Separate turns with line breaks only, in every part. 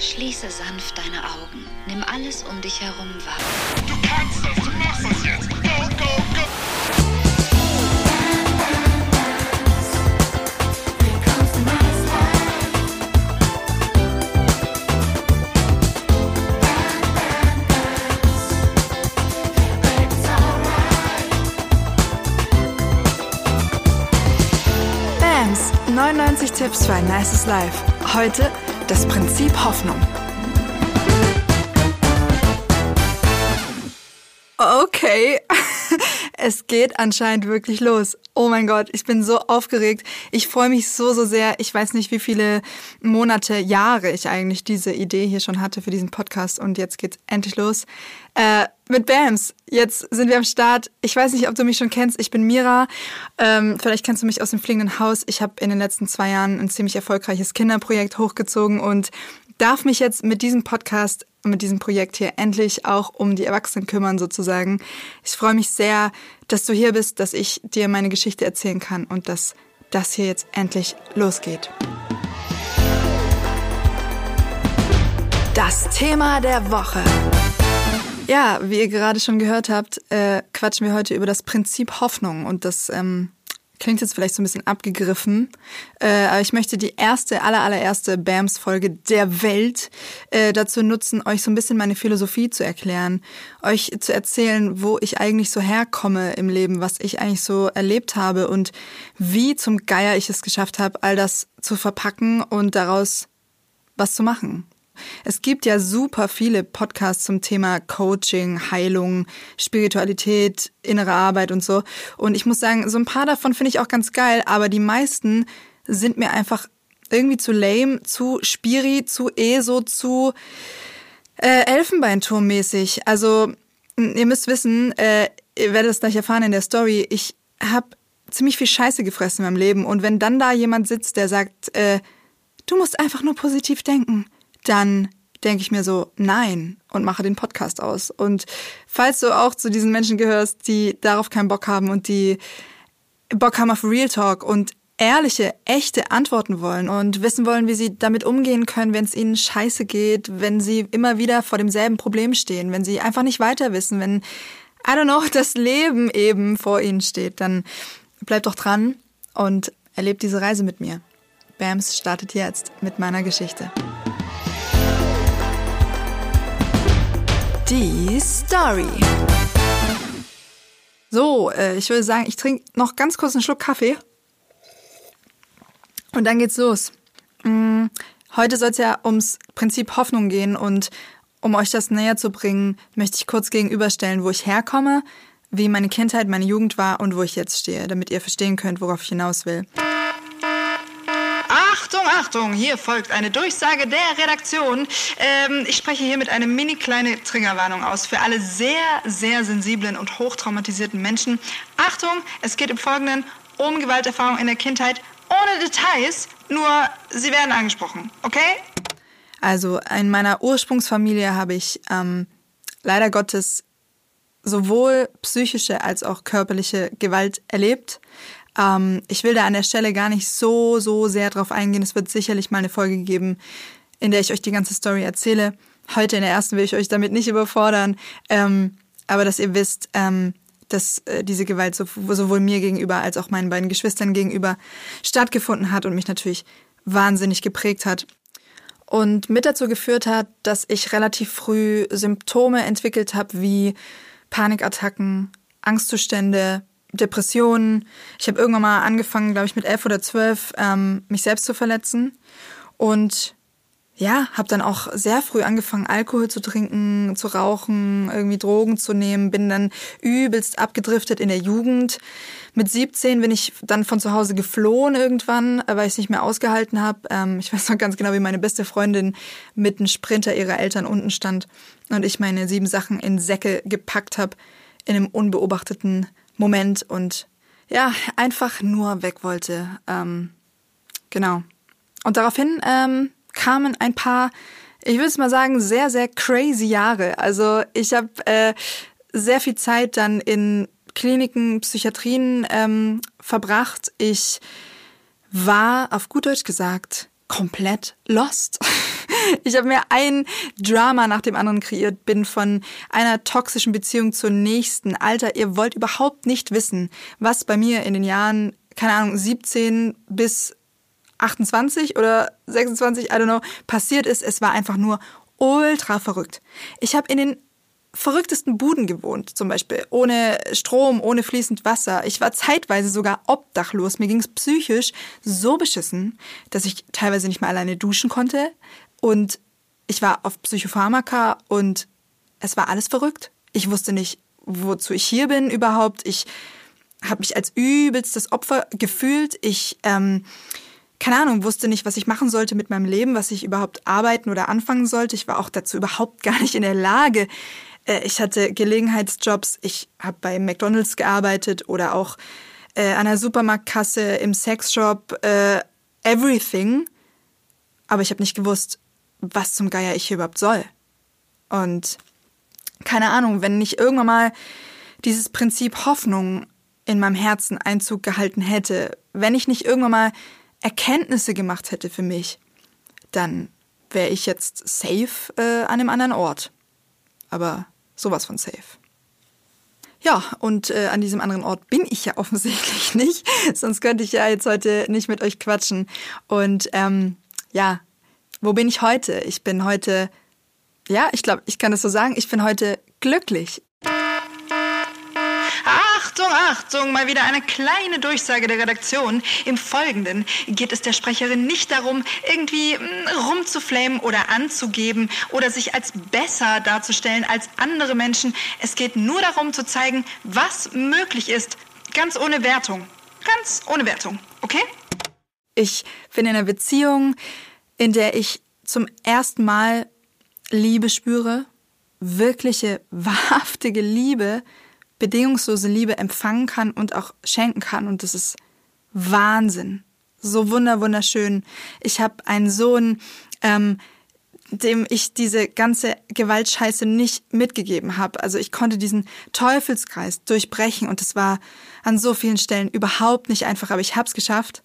Schließe sanft deine Augen. Nimm alles um dich herum wahr.
Du kannst das, du machst das jetzt. Go, go, go.
BAMS 99 Tipps für ein nices Life. Heute das Prinzip Hoffnung. Okay, es geht anscheinend wirklich los. Oh mein Gott, ich bin so aufgeregt. Ich freue mich so, so sehr. Ich weiß nicht, wie viele Monate, Jahre ich eigentlich diese Idee hier schon hatte für diesen Podcast und jetzt geht's endlich los. Äh, mit BAMS. Jetzt sind wir am Start. Ich weiß nicht, ob du mich schon kennst. Ich bin Mira. Ähm, vielleicht kennst du mich aus dem fliegenden Haus. Ich habe in den letzten zwei Jahren ein ziemlich erfolgreiches Kinderprojekt hochgezogen und darf mich jetzt mit diesem Podcast mit diesem Projekt hier endlich auch um die Erwachsenen kümmern sozusagen. Ich freue mich sehr, dass du hier bist, dass ich dir meine Geschichte erzählen kann und dass das hier jetzt endlich losgeht. Das Thema der Woche. Ja, wie ihr gerade schon gehört habt, äh, quatschen wir heute über das Prinzip Hoffnung und das ähm, klingt jetzt vielleicht so ein bisschen abgegriffen, äh, aber ich möchte die erste, aller, allererste BAMS-Folge der Welt äh, dazu nutzen, euch so ein bisschen meine Philosophie zu erklären, euch zu erzählen, wo ich eigentlich so herkomme im Leben, was ich eigentlich so erlebt habe und wie zum Geier ich es geschafft habe, all das zu verpacken und daraus was zu machen. Es gibt ja super viele Podcasts zum Thema Coaching, Heilung, Spiritualität, innere Arbeit und so. Und ich muss sagen, so ein paar davon finde ich auch ganz geil, aber die meisten sind mir einfach irgendwie zu lame, zu spiri, zu ESO, zu äh, Elfenbeinturm-mäßig. Also, ihr müsst wissen, äh, ihr werdet es gleich erfahren in der Story, ich habe ziemlich viel Scheiße gefressen in meinem Leben. Und wenn dann da jemand sitzt, der sagt, äh, du musst einfach nur positiv denken, dann denke ich mir so, nein, und mache den Podcast aus. Und falls du auch zu diesen Menschen gehörst, die darauf keinen Bock haben und die Bock haben auf Real Talk und ehrliche, echte Antworten wollen und wissen wollen, wie sie damit umgehen können, wenn es ihnen scheiße geht, wenn sie immer wieder vor demselben Problem stehen, wenn sie einfach nicht weiter wissen, wenn, I don't know, das Leben eben vor ihnen steht, dann bleibt doch dran und erlebt diese Reise mit mir. Bams startet jetzt mit meiner Geschichte. Die Story. So, äh, ich würde sagen, ich trinke noch ganz kurz einen Schluck Kaffee. Und dann geht's los. Mm, Heute soll es ja ums Prinzip Hoffnung gehen und um euch das näher zu bringen, möchte ich kurz gegenüberstellen, wo ich herkomme, wie meine Kindheit, meine Jugend war und wo ich jetzt stehe, damit ihr verstehen könnt, worauf ich hinaus will. Achtung, Achtung, hier folgt eine Durchsage der Redaktion. Ähm, ich spreche hier mit einer mini kleine Triggerwarnung aus für alle sehr, sehr sensiblen und hochtraumatisierten Menschen. Achtung, es geht im Folgenden um Gewalterfahrung in der Kindheit ohne Details, nur sie werden angesprochen, okay? Also in meiner Ursprungsfamilie habe ich ähm, leider Gottes sowohl psychische als auch körperliche Gewalt erlebt. Ähm, ich will da an der Stelle gar nicht so, so sehr drauf eingehen. Es wird sicherlich mal eine Folge geben, in der ich euch die ganze Story erzähle. Heute in der ersten will ich euch damit nicht überfordern, ähm, aber dass ihr wisst, ähm, dass äh, diese Gewalt so, sowohl mir gegenüber als auch meinen beiden Geschwistern gegenüber stattgefunden hat und mich natürlich wahnsinnig geprägt hat. Und mit dazu geführt hat, dass ich relativ früh Symptome entwickelt habe wie Panikattacken, Angstzustände, Depressionen. Ich habe irgendwann mal angefangen, glaube ich, mit elf oder zwölf, ähm, mich selbst zu verletzen. Und ja, habe dann auch sehr früh angefangen, Alkohol zu trinken, zu rauchen, irgendwie Drogen zu nehmen, bin dann übelst abgedriftet in der Jugend. Mit 17 bin ich dann von zu Hause geflohen irgendwann, weil ich es nicht mehr ausgehalten habe. Ähm, ich weiß noch ganz genau, wie meine beste Freundin mit einem Sprinter ihrer Eltern unten stand und ich meine sieben Sachen in Säcke gepackt habe in einem unbeobachteten Moment und ja, einfach nur weg wollte. Ähm, genau. Und daraufhin ähm, kamen ein paar, ich würde es mal sagen, sehr, sehr crazy Jahre. Also ich habe äh, sehr viel Zeit dann in Kliniken, Psychiatrien ähm, verbracht. Ich war, auf gut Deutsch gesagt, komplett lost. Ich habe mir ein Drama nach dem anderen kreiert, bin von einer toxischen Beziehung zur nächsten. Alter, ihr wollt überhaupt nicht wissen, was bei mir in den Jahren, keine Ahnung, 17 bis 28 oder 26, I don't know, passiert ist. Es war einfach nur ultra verrückt. Ich habe in den verrücktesten Buden gewohnt, zum Beispiel. Ohne Strom, ohne fließend Wasser. Ich war zeitweise sogar obdachlos. Mir ging es psychisch so beschissen, dass ich teilweise nicht mehr alleine duschen konnte. Und ich war auf Psychopharmaka und es war alles verrückt. Ich wusste nicht, wozu ich hier bin überhaupt. Ich habe mich als übelstes Opfer gefühlt. Ich, ähm, keine Ahnung, wusste nicht, was ich machen sollte mit meinem Leben, was ich überhaupt arbeiten oder anfangen sollte. Ich war auch dazu überhaupt gar nicht in der Lage. Äh, ich hatte Gelegenheitsjobs. Ich habe bei McDonald's gearbeitet oder auch äh, an der Supermarktkasse, im Sexshop, äh, everything. Aber ich habe nicht gewusst, was zum Geier ich hier überhaupt soll. Und keine Ahnung, wenn nicht irgendwann mal dieses Prinzip Hoffnung in meinem Herzen Einzug gehalten hätte, wenn ich nicht irgendwann mal Erkenntnisse gemacht hätte für mich, dann wäre ich jetzt safe äh, an einem anderen Ort. Aber sowas von safe. Ja, und äh, an diesem anderen Ort bin ich ja offensichtlich nicht, sonst könnte ich ja jetzt heute nicht mit euch quatschen. Und ähm, ja, wo bin ich heute? Ich bin heute, ja, ich glaube, ich kann es so sagen, ich bin heute glücklich.
Achtung, mal wieder eine kleine Durchsage der Redaktion. Im Folgenden geht es der Sprecherin nicht darum, irgendwie mm, rumzuflamen oder anzugeben oder sich als besser darzustellen als andere Menschen. Es geht nur darum zu zeigen, was möglich ist, ganz ohne Wertung. Ganz ohne Wertung, okay?
Ich bin in einer Beziehung, in der ich zum ersten Mal Liebe spüre, wirkliche, wahrhaftige Liebe, bedingungslose Liebe empfangen kann und auch schenken kann. Und das ist Wahnsinn. So wunder, wunderschön. Ich habe einen Sohn, ähm, dem ich diese ganze Gewaltscheiße nicht mitgegeben habe. Also ich konnte diesen Teufelskreis durchbrechen und es war an so vielen Stellen überhaupt nicht einfach, aber ich habe es geschafft.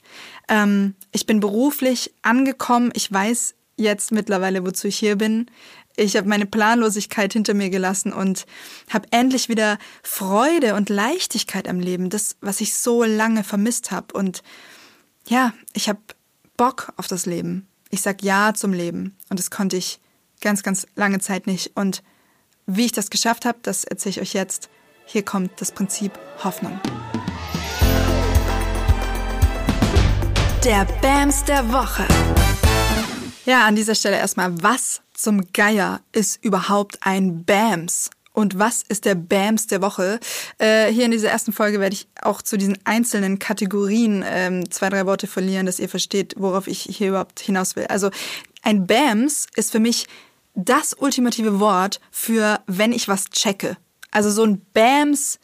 Ähm, ich bin beruflich angekommen. Ich weiß jetzt mittlerweile, wozu ich hier bin. Ich habe meine Planlosigkeit hinter mir gelassen und habe endlich wieder Freude und Leichtigkeit am Leben, das, was ich so lange vermisst habe. Und ja, ich habe Bock auf das Leben. Ich sag Ja zum Leben. Und das konnte ich ganz, ganz lange Zeit nicht. Und wie ich das geschafft habe, das erzähle ich euch jetzt. Hier kommt das Prinzip Hoffnung. Der Bams der Woche. Ja, an dieser Stelle erstmal, was zum Geier ist überhaupt ein BAMS? Und was ist der BAMS der Woche? Äh, hier in dieser ersten Folge werde ich auch zu diesen einzelnen Kategorien ähm, zwei, drei Worte verlieren, dass ihr versteht, worauf ich hier überhaupt hinaus will. Also ein BAMS ist für mich das ultimative Wort für, wenn ich was checke. Also so ein BAMS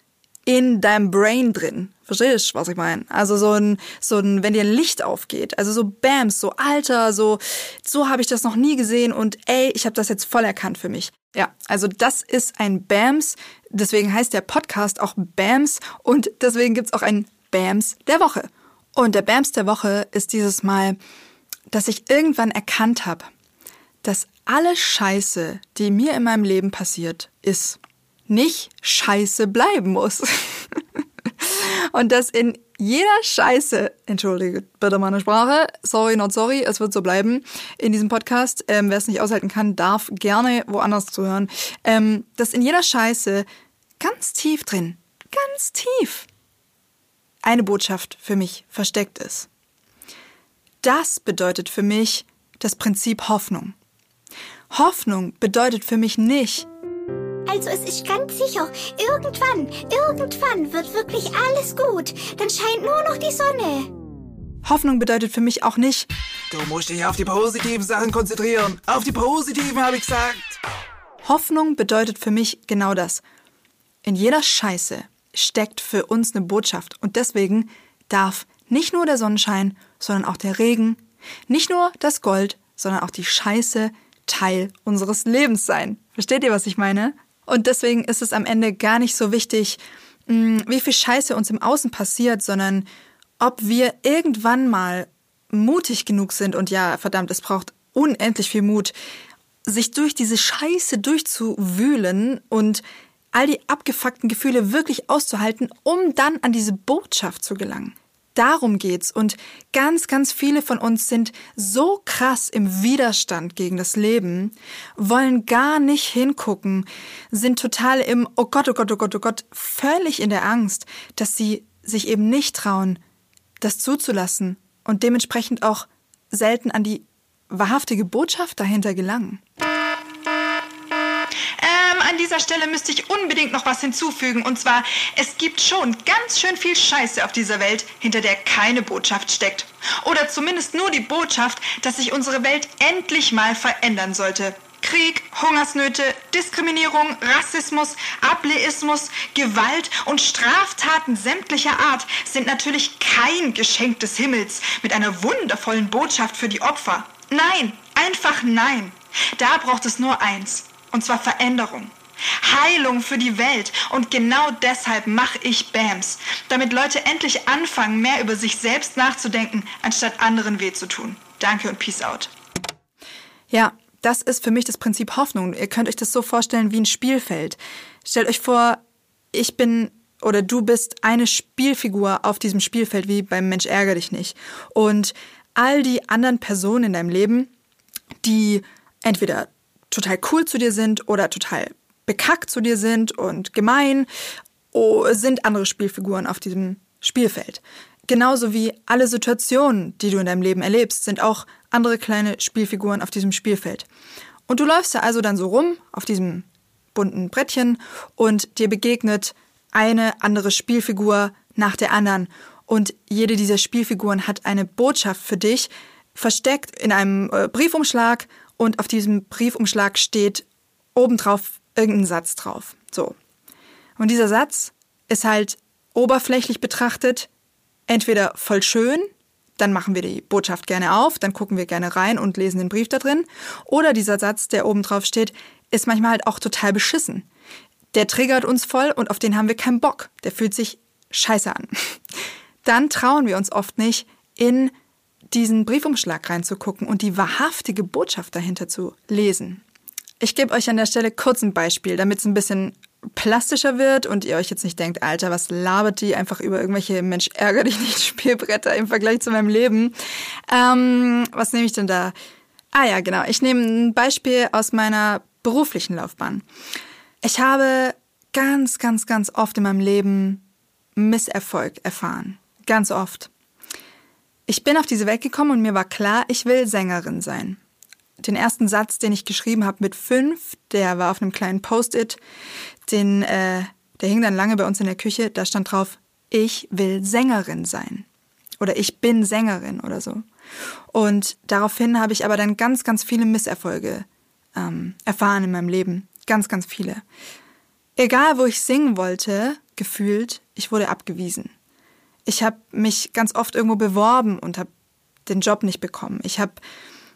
in deinem Brain drin. Verstehst du, was ich meine? Also so ein, so ein, wenn dir ein Licht aufgeht, also so Bams, so Alter, so, so habe ich das noch nie gesehen und ey, ich habe das jetzt voll erkannt für mich. Ja, also das ist ein Bams, deswegen heißt der Podcast auch Bams und deswegen gibt's auch ein Bams der Woche. Und der Bams der Woche ist dieses Mal, dass ich irgendwann erkannt habe, dass alle Scheiße, die mir in meinem Leben passiert, ist, nicht scheiße bleiben muss. und dass in jeder Scheiße, entschuldige bitte meine Sprache, sorry, not sorry, es wird so bleiben in diesem Podcast. Ähm, Wer es nicht aushalten kann, darf gerne woanders zuhören. Ähm, dass in jeder Scheiße ganz tief drin, ganz tief, eine Botschaft für mich versteckt ist. Das bedeutet für mich das Prinzip Hoffnung. Hoffnung bedeutet für mich nicht,
also es ist ganz sicher, irgendwann, irgendwann wird wirklich alles gut. Dann scheint nur noch die Sonne.
Hoffnung bedeutet für mich auch nicht,
Du musst dich auf die positiven Sachen konzentrieren. Auf die positiven, habe ich gesagt.
Hoffnung bedeutet für mich genau das. In jeder Scheiße steckt für uns eine Botschaft und deswegen darf nicht nur der Sonnenschein, sondern auch der Regen, nicht nur das Gold, sondern auch die Scheiße Teil unseres Lebens sein. Versteht ihr, was ich meine? Und deswegen ist es am Ende gar nicht so wichtig, mm, wie viel Scheiße uns im Außen passiert, sondern ob wir irgendwann mal mutig genug sind und ja, verdammt, es braucht unendlich viel Mut, sich durch diese Scheiße durchzuwühlen und all die abgefuckten Gefühle wirklich auszuhalten, um dann an diese Botschaft zu gelangen. Darum geht's. Und ganz, ganz viele von uns sind so krass im Widerstand gegen das Leben, wollen gar nicht hingucken, sind total im Oh Gott, oh Gott, oh Gott, oh Gott, völlig in der Angst, dass sie sich eben nicht trauen, das zuzulassen und dementsprechend auch selten an die wahrhaftige Botschaft dahinter gelangen.
An dieser Stelle müsste ich unbedingt noch was hinzufügen. Und zwar, es gibt schon ganz schön viel Scheiße auf dieser Welt, hinter der keine Botschaft steckt. Oder zumindest nur die Botschaft, dass sich unsere Welt endlich mal verändern sollte. Krieg, Hungersnöte, Diskriminierung, Rassismus, Ableismus, Gewalt und Straftaten sämtlicher Art sind natürlich kein Geschenk des Himmels mit einer wundervollen Botschaft für die Opfer. Nein, einfach nein. Da braucht es nur eins, und zwar Veränderung. Heilung für die Welt. Und genau deshalb mache ich BAMS, damit Leute endlich anfangen, mehr über sich selbst nachzudenken, anstatt anderen weh zu tun. Danke und Peace out.
Ja, das ist für mich das Prinzip Hoffnung. Ihr könnt euch das so vorstellen wie ein Spielfeld. Stellt euch vor, ich bin oder du bist eine Spielfigur auf diesem Spielfeld wie beim Mensch ärger dich nicht. Und all die anderen Personen in deinem Leben, die entweder total cool zu dir sind oder total bekackt zu dir sind und gemein, oh, sind andere Spielfiguren auf diesem Spielfeld. Genauso wie alle Situationen, die du in deinem Leben erlebst, sind auch andere kleine Spielfiguren auf diesem Spielfeld. Und du läufst da also dann so rum auf diesem bunten Brettchen und dir begegnet eine andere Spielfigur nach der anderen. Und jede dieser Spielfiguren hat eine Botschaft für dich, versteckt in einem äh, Briefumschlag und auf diesem Briefumschlag steht obendrauf irgendein Satz drauf. So. Und dieser Satz ist halt oberflächlich betrachtet entweder voll schön, dann machen wir die Botschaft gerne auf, dann gucken wir gerne rein und lesen den Brief da drin. Oder dieser Satz, der oben drauf steht, ist manchmal halt auch total beschissen. Der triggert uns voll und auf den haben wir keinen Bock. Der fühlt sich scheiße an. Dann trauen wir uns oft nicht, in diesen Briefumschlag reinzugucken und die wahrhaftige Botschaft dahinter zu lesen. Ich gebe euch an der Stelle kurz ein Beispiel, damit es ein bisschen plastischer wird und ihr euch jetzt nicht denkt, Alter, was labert die einfach über irgendwelche Mensch ärger dich nicht Spielbretter im Vergleich zu meinem Leben. Ähm, was nehme ich denn da? Ah ja, genau. Ich nehme ein Beispiel aus meiner beruflichen Laufbahn. Ich habe ganz, ganz, ganz oft in meinem Leben Misserfolg erfahren. Ganz oft. Ich bin auf diese Welt gekommen und mir war klar, ich will Sängerin sein den ersten Satz, den ich geschrieben habe mit fünf, der war auf einem kleinen Post-it, den, äh, der hing dann lange bei uns in der Küche. Da stand drauf: Ich will Sängerin sein oder ich bin Sängerin oder so. Und daraufhin habe ich aber dann ganz, ganz viele Misserfolge ähm, erfahren in meinem Leben, ganz, ganz viele. Egal, wo ich singen wollte, gefühlt, ich wurde abgewiesen. Ich habe mich ganz oft irgendwo beworben und habe den Job nicht bekommen. Ich habe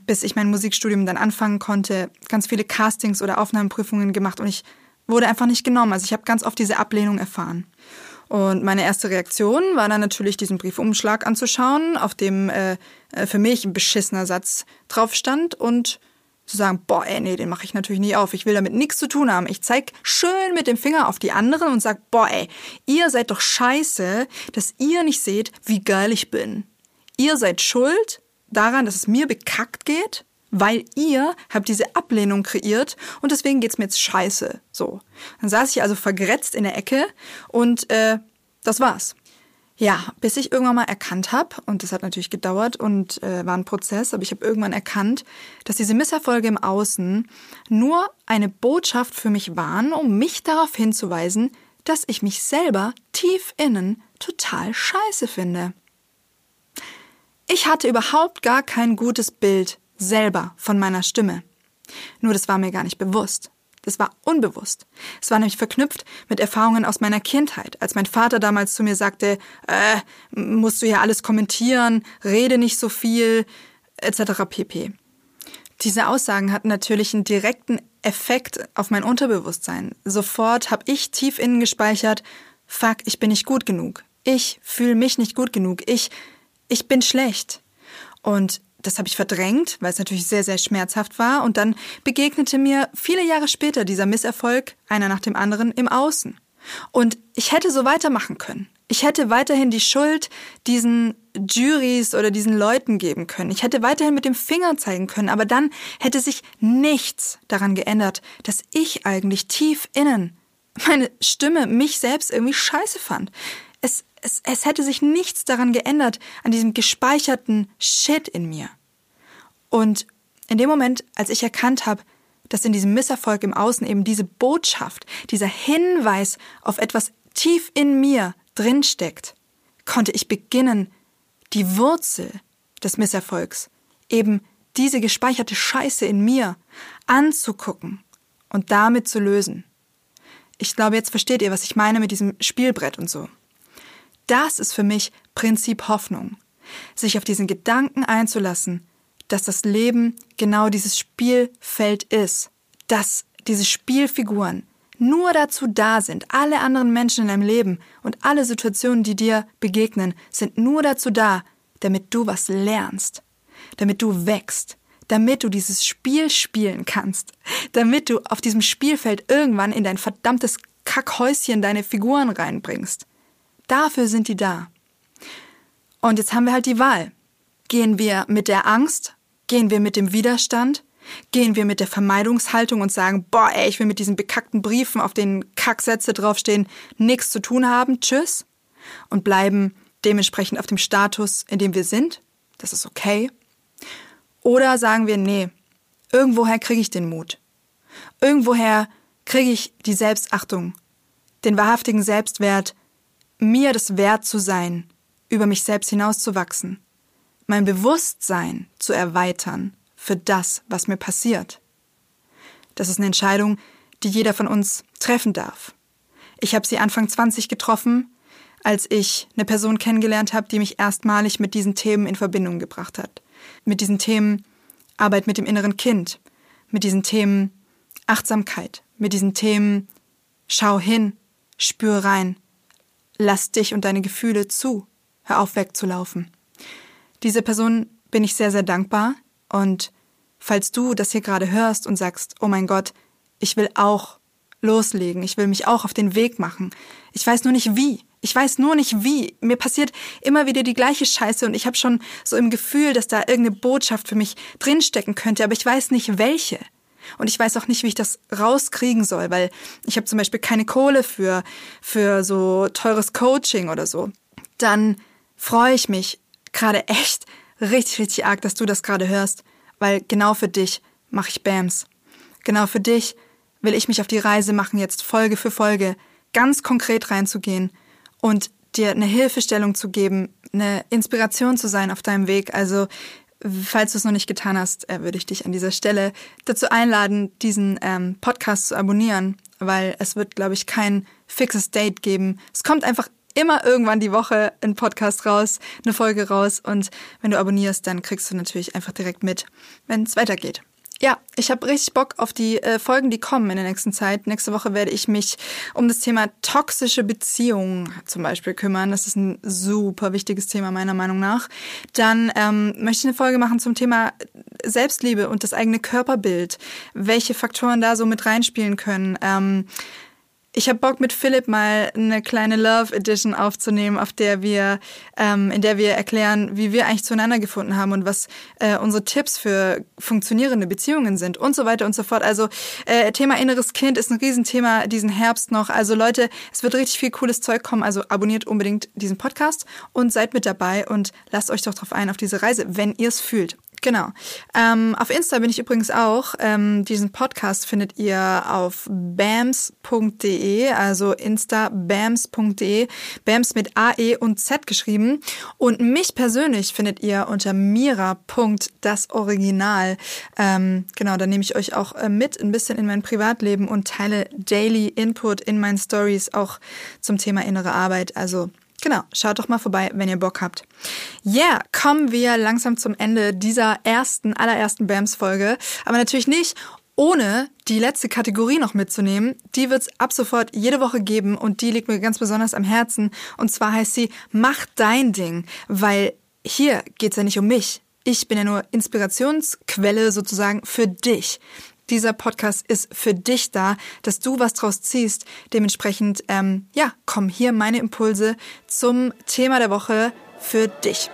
bis ich mein Musikstudium dann anfangen konnte, ganz viele Castings oder Aufnahmeprüfungen gemacht und ich wurde einfach nicht genommen. Also ich habe ganz oft diese Ablehnung erfahren. Und meine erste Reaktion war dann natürlich, diesen Briefumschlag anzuschauen, auf dem äh, äh für mich ein beschissener Satz drauf stand und zu sagen, boah, ey, nee, den mache ich natürlich nie auf. Ich will damit nichts zu tun haben. Ich zeig schön mit dem Finger auf die anderen und sag, boah, ey, ihr seid doch scheiße, dass ihr nicht seht, wie geil ich bin. Ihr seid schuld, daran, dass es mir bekackt geht, weil ihr habt diese Ablehnung kreiert und deswegen geht's mir jetzt scheiße. So. Dann saß ich also vergrätzt in der Ecke und äh, das war's. Ja, bis ich irgendwann mal erkannt habe, und das hat natürlich gedauert und äh, war ein Prozess, aber ich habe irgendwann erkannt, dass diese Misserfolge im Außen nur eine Botschaft für mich waren, um mich darauf hinzuweisen, dass ich mich selber tief innen total scheiße finde. Ich hatte überhaupt gar kein gutes Bild selber von meiner Stimme. Nur das war mir gar nicht bewusst. Das war unbewusst. Es war nämlich verknüpft mit Erfahrungen aus meiner Kindheit, als mein Vater damals zu mir sagte, äh, musst du ja alles kommentieren, rede nicht so viel, etc. pp. Diese Aussagen hatten natürlich einen direkten Effekt auf mein Unterbewusstsein. Sofort habe ich tief innen gespeichert, fuck, ich bin nicht gut genug. Ich fühle mich nicht gut genug. Ich ich bin schlecht. Und das habe ich verdrängt, weil es natürlich sehr, sehr schmerzhaft war. Und dann begegnete mir viele Jahre später dieser Misserfolg, einer nach dem anderen, im Außen. Und ich hätte so weitermachen können. Ich hätte weiterhin die Schuld diesen Juries oder diesen Leuten geben können. Ich hätte weiterhin mit dem Finger zeigen können, aber dann hätte sich nichts daran geändert, dass ich eigentlich tief innen meine Stimme mich selbst irgendwie scheiße fand. Es, es, es hätte sich nichts daran geändert, an diesem gespeicherten Shit in mir. Und in dem Moment, als ich erkannt habe, dass in diesem Misserfolg im Außen eben diese Botschaft, dieser Hinweis auf etwas tief in mir drinsteckt, konnte ich beginnen, die Wurzel des Misserfolgs, eben diese gespeicherte Scheiße in mir, anzugucken und damit zu lösen. Ich glaube, jetzt versteht ihr, was ich meine mit diesem Spielbrett und so. Das ist für mich Prinzip Hoffnung. Sich auf diesen Gedanken einzulassen, dass das Leben genau dieses Spielfeld ist, dass diese Spielfiguren nur dazu da sind, alle anderen Menschen in deinem Leben und alle Situationen, die dir begegnen, sind nur dazu da, damit du was lernst, damit du wächst, damit du dieses Spiel spielen kannst, damit du auf diesem Spielfeld irgendwann in dein verdammtes Kackhäuschen deine Figuren reinbringst. Dafür sind die da. Und jetzt haben wir halt die Wahl. Gehen wir mit der Angst? Gehen wir mit dem Widerstand? Gehen wir mit der Vermeidungshaltung und sagen, boah, ey, ich will mit diesen bekackten Briefen, auf denen Kacksätze draufstehen, nichts zu tun haben, tschüss? Und bleiben dementsprechend auf dem Status, in dem wir sind? Das ist okay. Oder sagen wir, nee, irgendwoher kriege ich den Mut. Irgendwoher kriege ich die Selbstachtung, den wahrhaftigen Selbstwert, mir das wert zu sein, über mich selbst hinauszuwachsen, mein Bewusstsein zu erweitern für das, was mir passiert. Das ist eine Entscheidung, die jeder von uns treffen darf. Ich habe sie Anfang 20 getroffen, als ich eine Person kennengelernt habe, die mich erstmalig mit diesen Themen in Verbindung gebracht hat mit diesen Themen Arbeit mit dem inneren Kind, mit diesen Themen Achtsamkeit, mit diesen Themen Schau hin, spür rein, lass dich und deine Gefühle zu, hör auf wegzulaufen. Diese Person bin ich sehr, sehr dankbar und falls du das hier gerade hörst und sagst, oh mein Gott, ich will auch loslegen, ich will mich auch auf den Weg machen, ich weiß nur nicht wie, ich weiß nur nicht wie. Mir passiert immer wieder die gleiche Scheiße und ich habe schon so im Gefühl, dass da irgendeine Botschaft für mich drinstecken könnte, aber ich weiß nicht welche. Und ich weiß auch nicht, wie ich das rauskriegen soll, weil ich habe zum Beispiel keine Kohle für, für so teures Coaching oder so. Dann freue ich mich gerade echt richtig, richtig arg, dass du das gerade hörst, weil genau für dich mache ich BAMs. Genau für dich will ich mich auf die Reise machen, jetzt Folge für Folge ganz konkret reinzugehen und dir eine Hilfestellung zu geben, eine Inspiration zu sein auf deinem Weg. Also falls du es noch nicht getan hast, äh, würde ich dich an dieser Stelle dazu einladen, diesen ähm, Podcast zu abonnieren, weil es wird, glaube ich, kein fixes Date geben. Es kommt einfach immer irgendwann die Woche ein Podcast raus, eine Folge raus und wenn du abonnierst, dann kriegst du natürlich einfach direkt mit, wenn es weitergeht. Ja, ich habe richtig Bock auf die äh, Folgen, die kommen in der nächsten Zeit. Nächste Woche werde ich mich um das Thema toxische Beziehungen zum Beispiel kümmern. Das ist ein super wichtiges Thema meiner Meinung nach. Dann ähm, möchte ich eine Folge machen zum Thema Selbstliebe und das eigene Körperbild. Welche Faktoren da so mit reinspielen können. Ähm, ich habe Bock mit Philipp mal eine kleine Love Edition aufzunehmen, auf der wir, ähm, in der wir erklären, wie wir eigentlich zueinander gefunden haben und was äh, unsere Tipps für funktionierende Beziehungen sind und so weiter und so fort. Also äh, Thema inneres Kind ist ein Riesenthema diesen Herbst noch. Also Leute, es wird richtig viel cooles Zeug kommen. Also abonniert unbedingt diesen Podcast und seid mit dabei und lasst euch doch drauf ein auf diese Reise, wenn ihr es fühlt. Genau. Ähm, auf Insta bin ich übrigens auch. Ähm, diesen Podcast findet ihr auf bams.de, also instabams.de, bams mit AE und Z geschrieben. Und mich persönlich findet ihr unter mira.dasoriginal. Ähm, genau, da nehme ich euch auch äh, mit ein bisschen in mein Privatleben und teile Daily Input in meinen Stories auch zum Thema innere Arbeit. Also Genau, schaut doch mal vorbei, wenn ihr Bock habt. Ja, yeah, kommen wir langsam zum Ende dieser ersten, allerersten BAMS-Folge. Aber natürlich nicht ohne die letzte Kategorie noch mitzunehmen. Die wird's ab sofort jede Woche geben und die liegt mir ganz besonders am Herzen. Und zwar heißt sie, mach dein Ding, weil hier geht's ja nicht um mich. Ich bin ja nur Inspirationsquelle sozusagen für dich. Dieser Podcast ist für dich da, dass du was draus ziehst. Dementsprechend, ähm, ja, kommen hier meine Impulse zum Thema der Woche für dich.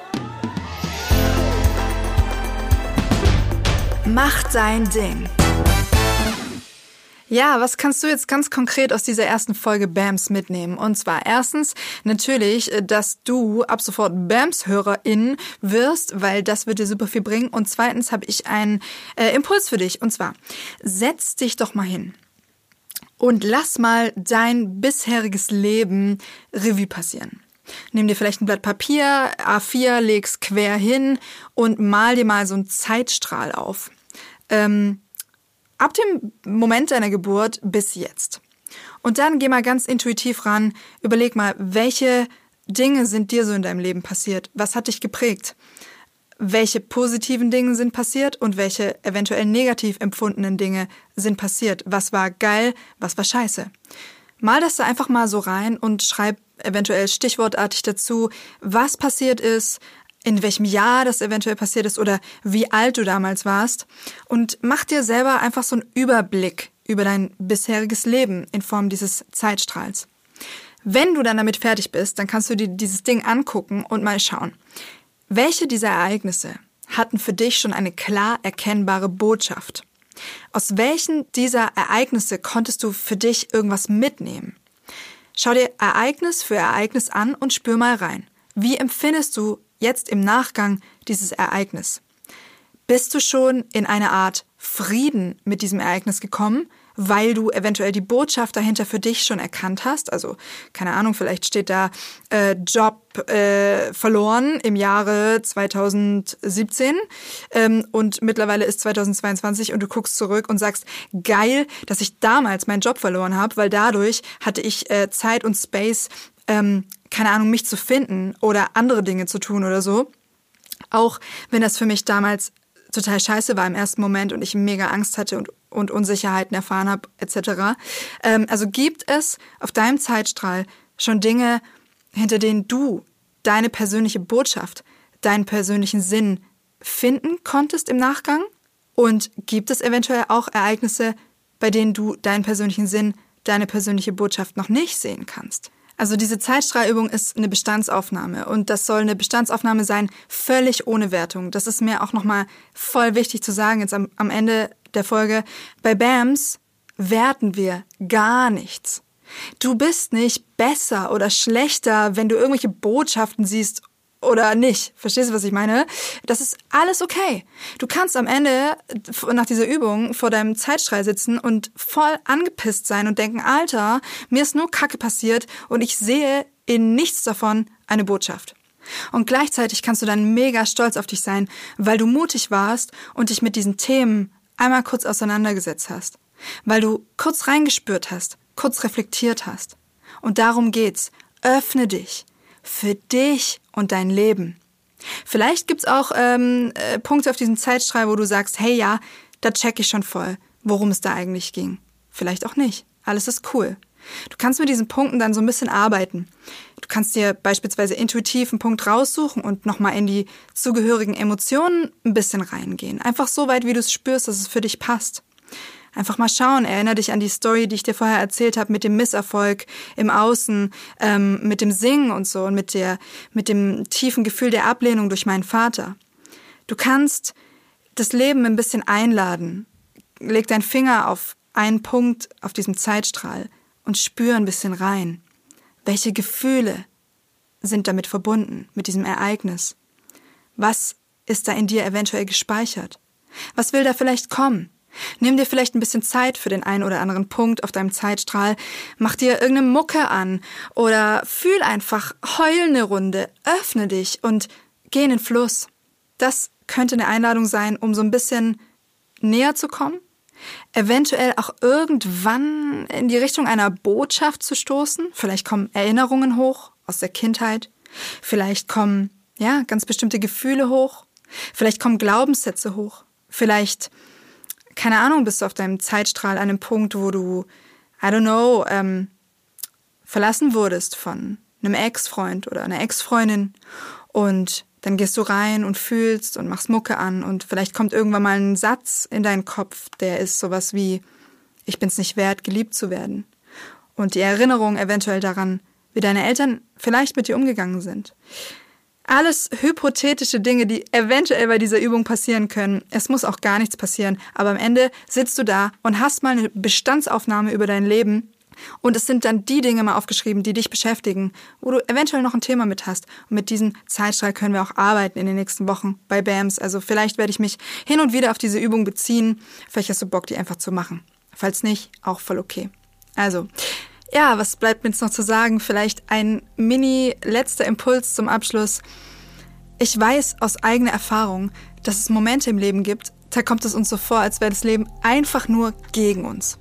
Mach dein Ding. Ja, was kannst du jetzt ganz konkret aus dieser ersten Folge BAMS mitnehmen? Und zwar erstens natürlich, äh, dass du ab sofort BAMS-Hörerin wirst, weil das wird dir super viel bringen. Und zweitens habe ich einen äh, Impuls für dich. Und zwar, setz dich doch mal hin und lass mal dein bisheriges Leben Revue passieren. Nimm dir vielleicht ein Blatt Papier, A4, leg's quer hin und mal dir mal so einen Zeitstrahl auf. Ähm, ab dem Moment deiner Geburt bis jetzt. Und dann geh mal ganz intuitiv ran, überleg mal, welche Dinge sind dir so in deinem Leben passiert? Was hat dich geprägt? Welche positiven Dinge sind passiert und welche eventuell negativ empfundenen Dinge sind passiert? Was war geil, was war scheiße? Mal das da einfach mal so rein und schreib eventuell stichwortartig dazu, was passiert ist, in welchem Jahr das eventuell passiert ist oder wie alt du damals warst und mach dir selber einfach so einen Überblick über dein bisheriges Leben in Form dieses Zeitstrahls. Wenn du dann damit fertig bist, dann kannst du dir dieses Ding angucken und mal schauen, welche dieser Ereignisse hatten für dich schon eine klar erkennbare Botschaft? Aus welchen dieser Ereignisse konntest du für dich irgendwas mitnehmen? Schau dir Ereignis für Ereignis an und spür mal rein. Wie empfindest du jetzt im Nachgang dieses Ereignis? Bist du schon in eine Art Frieden mit diesem Ereignis gekommen, weil du eventuell die Botschaft dahinter für dich schon erkannt hast? Also, keine Ahnung, vielleicht steht da äh, Job äh, verloren im Jahre 2017 ähm, und mittlerweile ist 2022 und du guckst zurück und sagst, geil, dass ich damals meinen Job verloren habe, weil dadurch hatte ich äh, Zeit und Space, ähm, keine Ahnung, mich zu finden oder andere Dinge zu tun oder so. Auch wenn das für mich damals total scheiße war im ersten Moment und ich mega Angst hatte und, und Unsicherheiten erfahren habe, etc. Ähm, also gibt es auf deinem Zeitstrahl schon Dinge, hinter denen du deine persönliche Botschaft, deinen persönlichen Sinn finden konntest im Nachgang? Und gibt es eventuell auch Ereignisse, bei denen du deinen persönlichen Sinn, deine persönliche Botschaft noch nicht sehen kannst? Also diese Zeitstrahlübung ist eine Bestandsaufnahme und das soll eine Bestandsaufnahme sein, völlig ohne Wertung. Das ist mir auch nochmal voll wichtig zu sagen jetzt am, am Ende der Folge. Bei BAMS werten wir gar nichts. Du bist nicht besser oder schlechter, wenn du irgendwelche Botschaften siehst oder nicht. Verstehst du, was ich meine? Das ist alles okay. Du kannst am Ende nach dieser Übung vor deinem Zeitstrahl sitzen und voll angepisst sein und denken, Alter, mir ist nur Kacke passiert und ich sehe in nichts davon eine Botschaft. Und gleichzeitig kannst du dann mega stolz auf dich sein, weil du mutig warst und dich mit diesen Themen einmal kurz auseinandergesetzt hast. Weil du kurz reingespürt hast, kurz reflektiert hast. Und darum geht's. Öffne dich für dich und dein Leben. Vielleicht gibt's auch ähm, äh, Punkte auf diesem Zeitstrahl, wo du sagst, hey ja, da check ich schon voll, worum es da eigentlich ging. Vielleicht auch nicht. Alles ist cool. Du kannst mit diesen Punkten dann so ein bisschen arbeiten. Du kannst dir beispielsweise intuitiv einen Punkt raussuchen und nochmal in die zugehörigen Emotionen ein bisschen reingehen. Einfach so weit, wie du es spürst, dass es für dich passt. Einfach mal schauen. Erinner dich an die Story, die ich dir vorher erzählt habe mit dem Misserfolg im Außen, ähm, mit dem Singen und so und mit der, mit dem tiefen Gefühl der Ablehnung durch meinen Vater. Du kannst das Leben ein bisschen einladen. Leg deinen Finger auf einen Punkt auf diesem Zeitstrahl und spür ein bisschen rein. Welche Gefühle sind damit verbunden, mit diesem Ereignis? Was ist da in dir eventuell gespeichert? Was will da vielleicht kommen? Nimm dir vielleicht ein bisschen Zeit für den einen oder anderen Punkt auf deinem Zeitstrahl, mach dir irgendeine Mucke an oder fühl einfach, heul eine Runde, öffne dich und geh in den Fluss. Das könnte eine Einladung sein, um so ein bisschen näher zu kommen, eventuell auch irgendwann in die Richtung einer Botschaft zu stoßen. Vielleicht kommen Erinnerungen hoch aus der Kindheit, vielleicht kommen ja ganz bestimmte Gefühle hoch, vielleicht kommen Glaubenssätze hoch, vielleicht keine Ahnung, bist du auf deinem Zeitstrahl an einem Punkt, wo du, I don't know, ähm, verlassen wurdest von einem Ex-Freund oder einer Ex-Freundin und Dann gehst du rein und fühlst und machst Mucke an und vielleicht kommt irgendwann mal ein Satz in deinen Kopf, der ist sowas wie, ich bin's nicht wert, geliebt zu werden. Und die Erinnerung eventuell daran, wie deine Eltern vielleicht mit dir umgegangen sind. Alles hypothetische Dinge, die eventuell bei dieser Übung passieren können. Es muss auch gar nichts passieren, aber am Ende sitzt du da und hast mal eine Bestandsaufnahme über dein Leben und es sind dann die Dinge mal aufgeschrieben, die dich beschäftigen, wo du eventuell noch ein Thema mit hast. Und mit diesem Zeitstrahl können wir auch arbeiten in den nächsten Wochen bei BAMS. Also vielleicht werde ich mich hin und wieder auf diese Übung beziehen. Vielleicht hast du Bock, die einfach zu machen. Falls nicht, auch voll okay. Also, ja, was bleibt mir jetzt noch zu sagen? Vielleicht ein mini letzter Impuls zum Abschluss. Ich weiß aus eigener Erfahrung, dass es Momente im Leben gibt, da kommt es uns so vor, als wäre das Leben einfach nur gegen uns.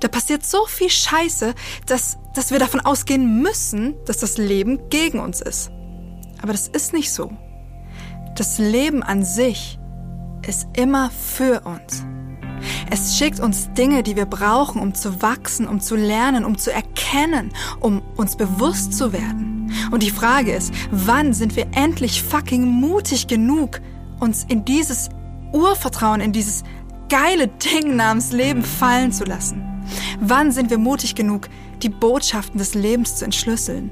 Da passiert so viel Scheiße, dass, dass wir davon ausgehen müssen, dass das Leben gegen uns ist. Aber das ist nicht so. Das Leben an sich ist immer für uns. Es schickt uns Dinge, die wir brauchen, um zu wachsen, um zu lernen, um zu erkennen, um uns bewusst zu werden. Und die Frage ist, wann sind wir endlich fucking mutig genug, uns in dieses Urvertrauen, in dieses geile Ding namens Leben fallen zu lassen? Wann sind wir mutig genug, die Botschaften des Lebens zu entschlüsseln?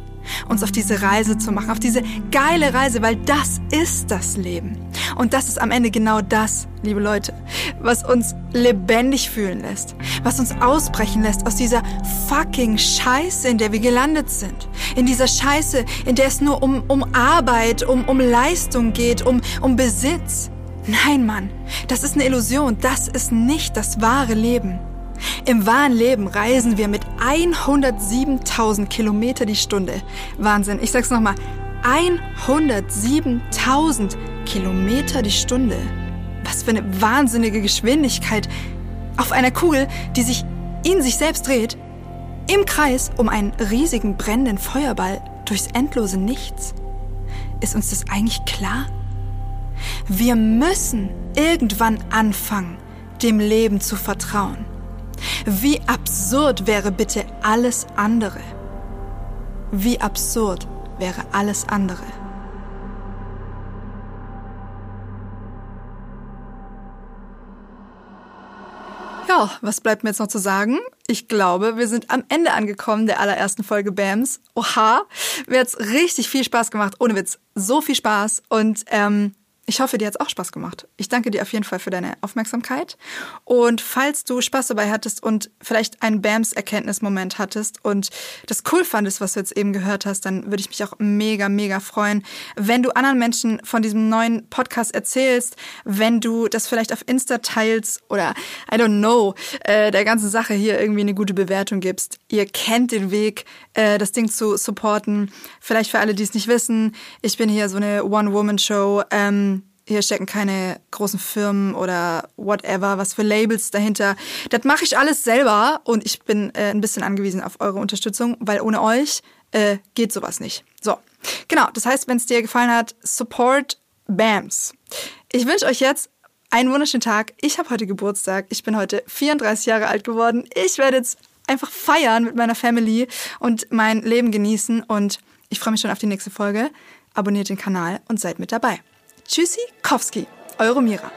Uns auf diese Reise zu machen, auf diese geile Reise, weil das ist das Leben. Und das ist am Ende genau das, liebe Leute, was uns lebendig fühlen lässt, was uns ausbrechen lässt aus dieser fucking Scheiße, in der wir gelandet sind. In dieser Scheiße, in der es nur um, um Arbeit, um, um Leistung geht, um, um Besitz. Nein, Mann, das ist eine Illusion. Das ist nicht das wahre Leben. Im wahren Leben reisen wir mit 107.000 Kilometer die Stunde. Wahnsinn. Ich sag's nochmal. 107.000 Kilometer die Stunde. Was für eine wahnsinnige Geschwindigkeit. Auf einer Kugel, die sich in sich selbst dreht. Im Kreis um einen riesigen brennenden Feuerball durchs endlose Nichts. Ist uns das eigentlich klar? Wir müssen irgendwann anfangen, dem Leben zu vertrauen. Wie absurd wäre bitte alles andere? Wie absurd wäre alles andere? Ja, was bleibt mir jetzt noch zu sagen? Ich glaube, wir sind am Ende angekommen der allerersten Folge BAMS. Oha, mir hat's richtig viel Spaß gemacht. Ohne Witz, so viel Spaß. Und ähm, ich hoffe, dir hat's auch Spaß gemacht. Ich danke dir auf jeden Fall für deine Aufmerksamkeit. Und falls du Spaß dabei hattest und vielleicht einen BAMS-Erkenntnismoment hattest und das cool fandest, was du jetzt eben gehört hast, dann würde ich mich auch mega, mega freuen, wenn du anderen Menschen von diesem neuen Podcast erzählst, wenn du das vielleicht auf Insta teilst oder, I don't know, äh, der ganzen Sache hier irgendwie eine gute Bewertung gibst. Ihr kennt den Weg, äh, das Ding zu supporten. Vielleicht für alle, die es nicht wissen, ich bin hier so eine One-Woman-Show. Ähm, hier stecken keine großen Firmen oder whatever, was für Labels dahinter. Das mache ich alles selber und ich bin äh, ein bisschen angewiesen auf eure Unterstützung, weil ohne euch äh, geht sowas nicht. So, genau. Das heißt, wenn es dir gefallen hat, support BAMS. Ich wünsche euch jetzt einen wunderschönen Tag. Ich habe heute Geburtstag. Ich bin heute 34 Jahre alt geworden. Ich werde jetzt einfach feiern mit meiner Family und mein Leben genießen und ich freue mich schon auf die nächste Folge. Abonniert den Kanal und seid mit dabei. Tschüssi, Kowski, eure Mira.